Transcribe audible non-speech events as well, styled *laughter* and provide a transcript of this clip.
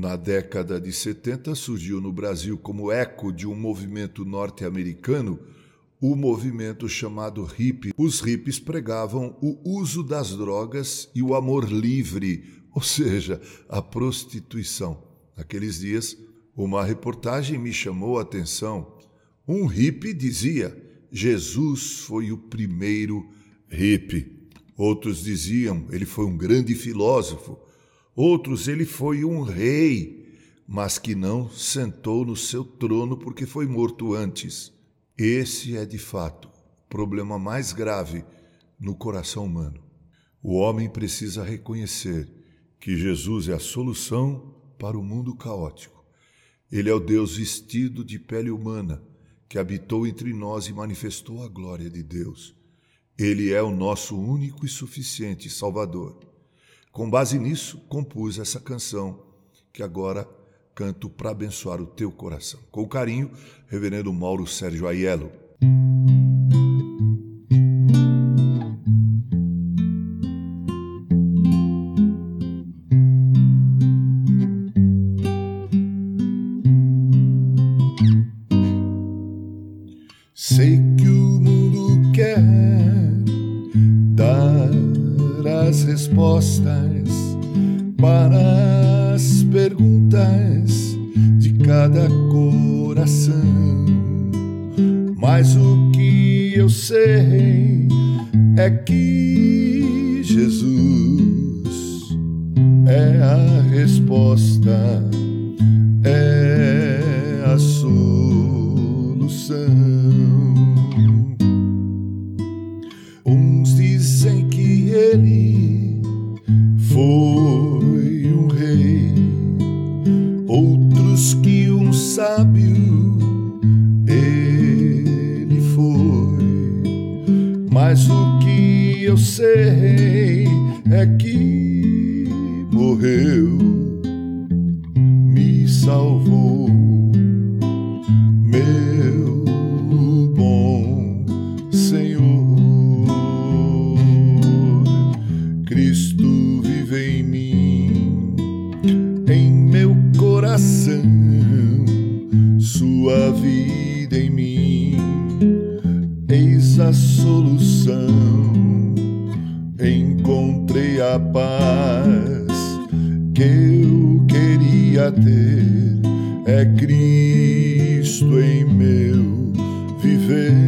Na década de 70 surgiu no Brasil como eco de um movimento norte-americano o movimento chamado hippie. Os hippies pregavam o uso das drogas e o amor livre, *laughs* ou seja, a prostituição. Naqueles dias, uma reportagem me chamou a atenção. Um hippie dizia: Jesus foi o primeiro hippie. Outros diziam: ele foi um grande filósofo. Outros: ele foi um rei, mas que não sentou no seu trono porque foi morto antes. Esse é de fato o problema mais grave no coração humano. O homem precisa reconhecer que Jesus é a solução para o mundo caótico. Ele é o Deus vestido de pele humana que habitou entre nós e manifestou a glória de Deus. Ele é o nosso único e suficiente Salvador. Com base nisso, compus essa canção que agora canto para abençoar o teu coração. Com carinho, Reverendo Mauro Sérgio Aiello. Sei as respostas para as perguntas de cada coração. Mas o que eu sei é que Jesus é a resposta, dizem que ele foi um rei, outros que um sábio ele foi. Mas o que eu sei é que morreu, coração, Sua vida em mim, eis a solução. Encontrei a paz que eu queria ter, é Cristo em meu viver.